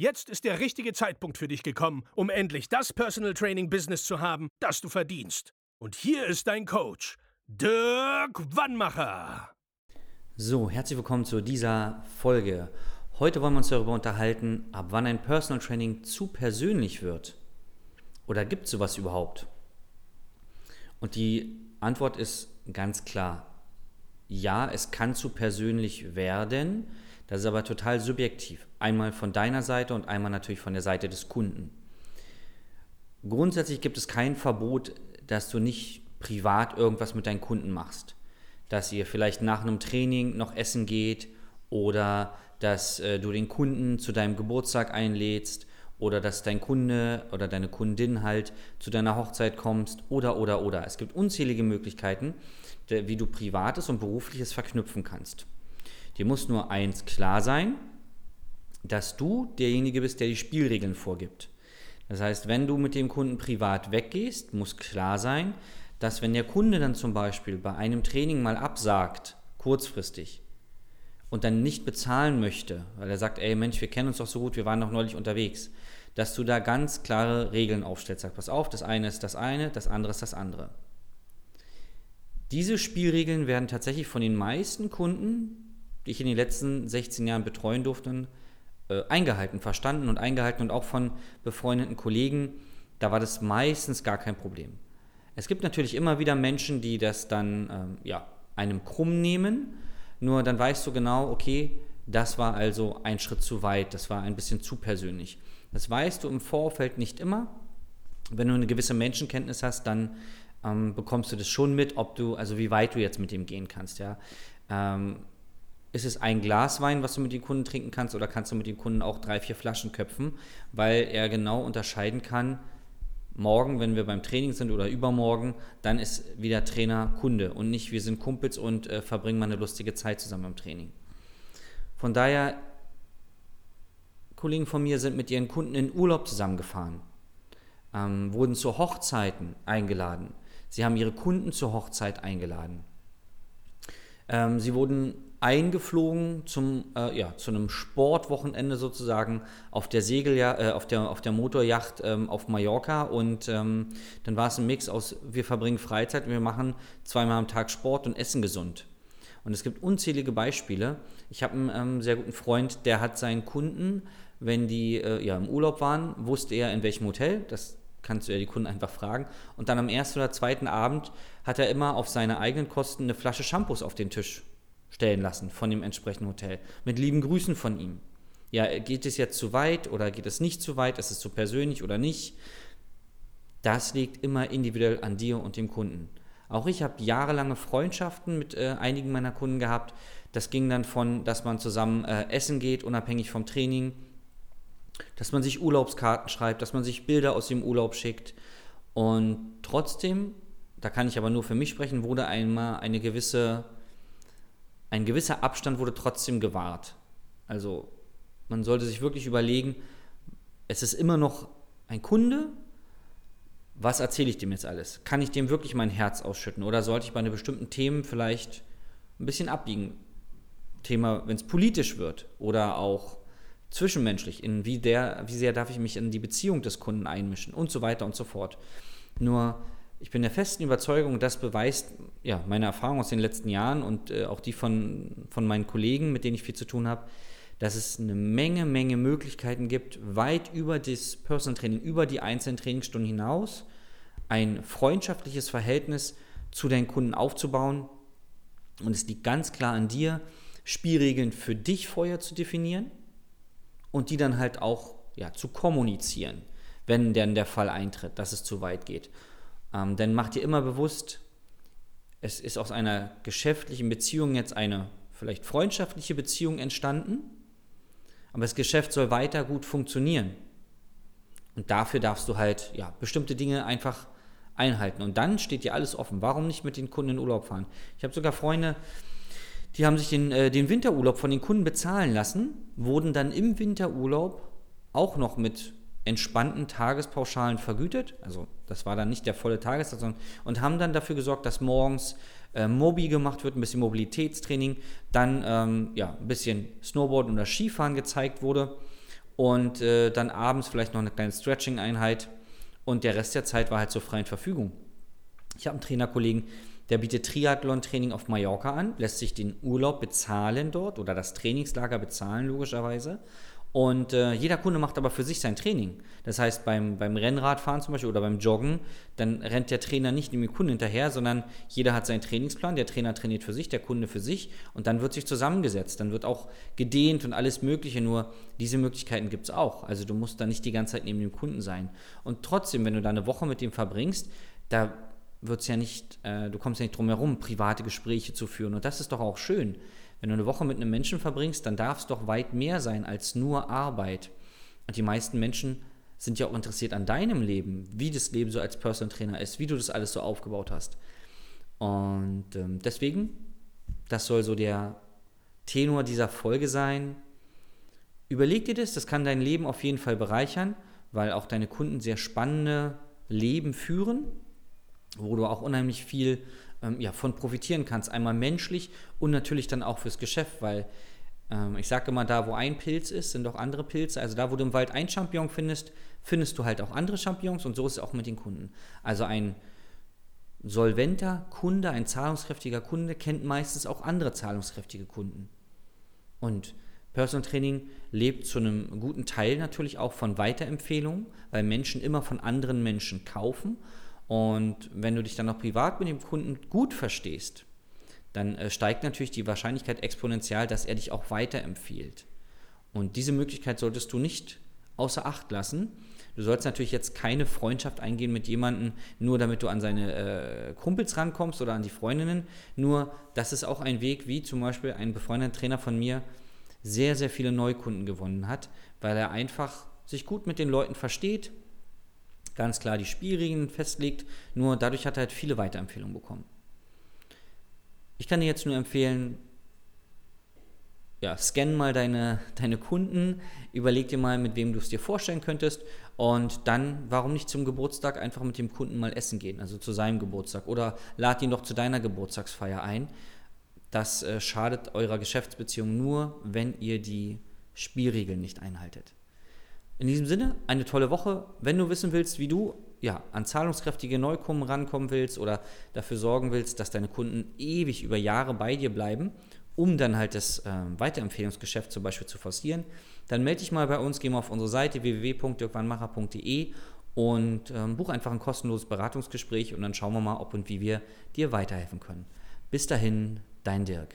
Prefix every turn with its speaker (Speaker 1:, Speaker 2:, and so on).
Speaker 1: Jetzt ist der richtige Zeitpunkt für dich gekommen, um endlich das Personal Training Business zu haben, das du verdienst. Und hier ist dein Coach, Dirk Wannmacher.
Speaker 2: So, herzlich willkommen zu dieser Folge. Heute wollen wir uns darüber unterhalten, ab wann ein Personal Training zu persönlich wird. Oder gibt es sowas überhaupt? Und die Antwort ist ganz klar. Ja, es kann zu persönlich werden. Das ist aber total subjektiv. Einmal von deiner Seite und einmal natürlich von der Seite des Kunden. Grundsätzlich gibt es kein Verbot, dass du nicht privat irgendwas mit deinen Kunden machst. Dass ihr vielleicht nach einem Training noch essen geht oder dass äh, du den Kunden zu deinem Geburtstag einlädst oder dass dein Kunde oder deine Kundin halt zu deiner Hochzeit kommst oder oder oder. Es gibt unzählige Möglichkeiten, wie du privates und berufliches verknüpfen kannst. Dir muss nur eins klar sein, dass du derjenige bist, der die Spielregeln vorgibt. Das heißt, wenn du mit dem Kunden privat weggehst, muss klar sein, dass wenn der Kunde dann zum Beispiel bei einem Training mal absagt, kurzfristig, und dann nicht bezahlen möchte, weil er sagt, ey Mensch, wir kennen uns doch so gut, wir waren doch neulich unterwegs, dass du da ganz klare Regeln aufstellst. Sag, pass auf, das eine ist das eine, das andere ist das andere. Diese Spielregeln werden tatsächlich von den meisten Kunden, die ich in den letzten 16 Jahren betreuen durfte, äh, eingehalten, verstanden und eingehalten und auch von befreundeten Kollegen. Da war das meistens gar kein Problem. Es gibt natürlich immer wieder Menschen, die das dann ähm, ja, einem krumm nehmen nur dann weißt du genau, okay, das war also ein Schritt zu weit, das war ein bisschen zu persönlich. Das weißt du im Vorfeld nicht immer. Wenn du eine gewisse Menschenkenntnis hast, dann ähm, bekommst du das schon mit, ob du, also wie weit du jetzt mit ihm gehen kannst, ja. Ähm, ist es ein Glas Wein, was du mit dem Kunden trinken kannst, oder kannst du mit dem Kunden auch drei, vier Flaschen köpfen, weil er genau unterscheiden kann, morgen, wenn wir beim Training sind oder übermorgen, dann ist wieder Trainer Kunde und nicht wir sind Kumpels und äh, verbringen mal eine lustige Zeit zusammen im Training. Von daher, Kollegen von mir sind mit ihren Kunden in Urlaub zusammengefahren, ähm, wurden zu Hochzeiten eingeladen. Sie haben ihre Kunden zur Hochzeit eingeladen. Ähm, sie wurden eingeflogen zum, äh, ja, zu einem Sportwochenende sozusagen auf der Segelja äh, auf der, auf der Motorjacht ähm, auf Mallorca und ähm, dann war es ein Mix aus, wir verbringen Freizeit und wir machen zweimal am Tag Sport und essen gesund. Und es gibt unzählige Beispiele. Ich habe einen ähm, sehr guten Freund, der hat seinen Kunden, wenn die äh, ja, im Urlaub waren, wusste er in welchem Hotel, das kannst du ja die Kunden einfach fragen. Und dann am ersten oder zweiten Abend hat er immer auf seine eigenen Kosten eine Flasche Shampoos auf den Tisch stellen lassen von dem entsprechenden Hotel. Mit lieben Grüßen von ihm. Ja, geht es jetzt zu weit oder geht es nicht zu weit? Ist es zu persönlich oder nicht? Das liegt immer individuell an dir und dem Kunden. Auch ich habe jahrelange Freundschaften mit äh, einigen meiner Kunden gehabt. Das ging dann von, dass man zusammen äh, essen geht, unabhängig vom Training, dass man sich Urlaubskarten schreibt, dass man sich Bilder aus dem Urlaub schickt. Und trotzdem, da kann ich aber nur für mich sprechen, wurde einmal eine gewisse ein gewisser Abstand wurde trotzdem gewahrt. Also man sollte sich wirklich überlegen, es ist immer noch ein Kunde, was erzähle ich dem jetzt alles? Kann ich dem wirklich mein Herz ausschütten oder sollte ich bei bestimmten Themen vielleicht ein bisschen abbiegen? Thema, wenn es politisch wird oder auch zwischenmenschlich, in wie, der, wie sehr darf ich mich in die Beziehung des Kunden einmischen und so weiter und so fort. Nur ich bin der festen Überzeugung, das beweist ja, meine Erfahrung aus den letzten Jahren und äh, auch die von, von meinen Kollegen, mit denen ich viel zu tun habe, dass es eine Menge, Menge Möglichkeiten gibt, weit über das Personal Training, über die einzelnen Trainingsstunden hinaus, ein freundschaftliches Verhältnis zu deinen Kunden aufzubauen. Und es liegt ganz klar an dir, Spielregeln für dich vorher zu definieren und die dann halt auch ja, zu kommunizieren, wenn denn der Fall eintritt, dass es zu weit geht. Ähm, denn mach dir immer bewusst, es ist aus einer geschäftlichen Beziehung jetzt eine vielleicht freundschaftliche Beziehung entstanden, Aber das Geschäft soll weiter gut funktionieren. Und dafür darfst du halt ja, bestimmte Dinge einfach einhalten. Und dann steht dir alles offen. Warum nicht mit den Kunden in Urlaub fahren? Ich habe sogar Freunde, die haben sich den, äh, den Winterurlaub von den Kunden bezahlen lassen, wurden dann im Winterurlaub auch noch mit entspannten Tagespauschalen vergütet. Also das war dann nicht der volle Tagessatz, und haben dann dafür gesorgt, dass morgens äh, Mobi gemacht wird, ein bisschen Mobilitätstraining, dann ähm, ja, ein bisschen Snowboard oder Skifahren gezeigt wurde und äh, dann abends vielleicht noch eine kleine Stretching-Einheit und der Rest der Zeit war halt zur freien Verfügung. Ich habe einen Trainerkollegen, der bietet Triathlon-Training auf Mallorca an, lässt sich den Urlaub bezahlen dort oder das Trainingslager bezahlen, logischerweise. Und äh, jeder Kunde macht aber für sich sein Training. Das heißt, beim, beim Rennradfahren zum Beispiel oder beim Joggen, dann rennt der Trainer nicht dem Kunden hinterher, sondern jeder hat seinen Trainingsplan. Der Trainer trainiert für sich, der Kunde für sich und dann wird sich zusammengesetzt. Dann wird auch gedehnt und alles Mögliche. Nur diese Möglichkeiten gibt es auch. Also du musst da nicht die ganze Zeit neben dem Kunden sein. Und trotzdem, wenn du da eine Woche mit dem verbringst, da wird es ja nicht, äh, du kommst ja nicht drum herum, private Gespräche zu führen. Und das ist doch auch schön. Wenn du eine Woche mit einem Menschen verbringst, dann darf es doch weit mehr sein als nur Arbeit. Und die meisten Menschen sind ja auch interessiert an deinem Leben, wie das Leben so als Personal Trainer ist, wie du das alles so aufgebaut hast. Und ähm, deswegen, das soll so der Tenor dieser Folge sein. Überleg dir das, das kann dein Leben auf jeden Fall bereichern, weil auch deine Kunden sehr spannende Leben führen, wo du auch unheimlich viel ähm, ja, von profitieren kannst. Einmal menschlich und natürlich dann auch fürs Geschäft, weil ähm, ich sage immer, da wo ein Pilz ist, sind auch andere Pilze. Also da, wo du im Wald ein Champignon findest, findest du halt auch andere Champignons und so ist es auch mit den Kunden. Also ein solventer Kunde, ein zahlungskräftiger Kunde kennt meistens auch andere zahlungskräftige Kunden. Und Personal Training lebt zu einem guten Teil natürlich auch von Weiterempfehlungen, weil Menschen immer von anderen Menschen kaufen und wenn du dich dann noch privat mit dem Kunden gut verstehst, dann äh, steigt natürlich die Wahrscheinlichkeit exponentiell, dass er dich auch weiterempfiehlt. Und diese Möglichkeit solltest du nicht außer Acht lassen. Du sollst natürlich jetzt keine Freundschaft eingehen mit jemandem, nur damit du an seine äh, Kumpels rankommst oder an die Freundinnen. Nur, das ist auch ein Weg, wie zum Beispiel ein befreundeter Trainer von mir sehr, sehr viele Neukunden gewonnen hat, weil er einfach sich gut mit den Leuten versteht, ganz klar die Spielregeln festlegt, nur dadurch hat er halt viele Weiterempfehlungen bekommen. Ich kann dir jetzt nur empfehlen, ja, scan mal deine, deine Kunden, überleg dir mal, mit wem du es dir vorstellen könntest und dann, warum nicht zum Geburtstag einfach mit dem Kunden mal essen gehen, also zu seinem Geburtstag oder lad ihn doch zu deiner Geburtstagsfeier ein. Das äh, schadet eurer Geschäftsbeziehung nur, wenn ihr die Spielregeln nicht einhaltet. In diesem Sinne, eine tolle Woche. Wenn du wissen willst, wie du ja, an zahlungskräftige Neukunden rankommen willst oder dafür sorgen willst, dass deine Kunden ewig über Jahre bei dir bleiben, um dann halt das äh, Weiterempfehlungsgeschäft zum Beispiel zu forcieren, dann melde dich mal bei uns, geh mal auf unsere Seite www.dirkwannmacher.de und ähm, buch einfach ein kostenloses Beratungsgespräch und dann schauen wir mal, ob und wie wir dir weiterhelfen können. Bis dahin, dein Dirk.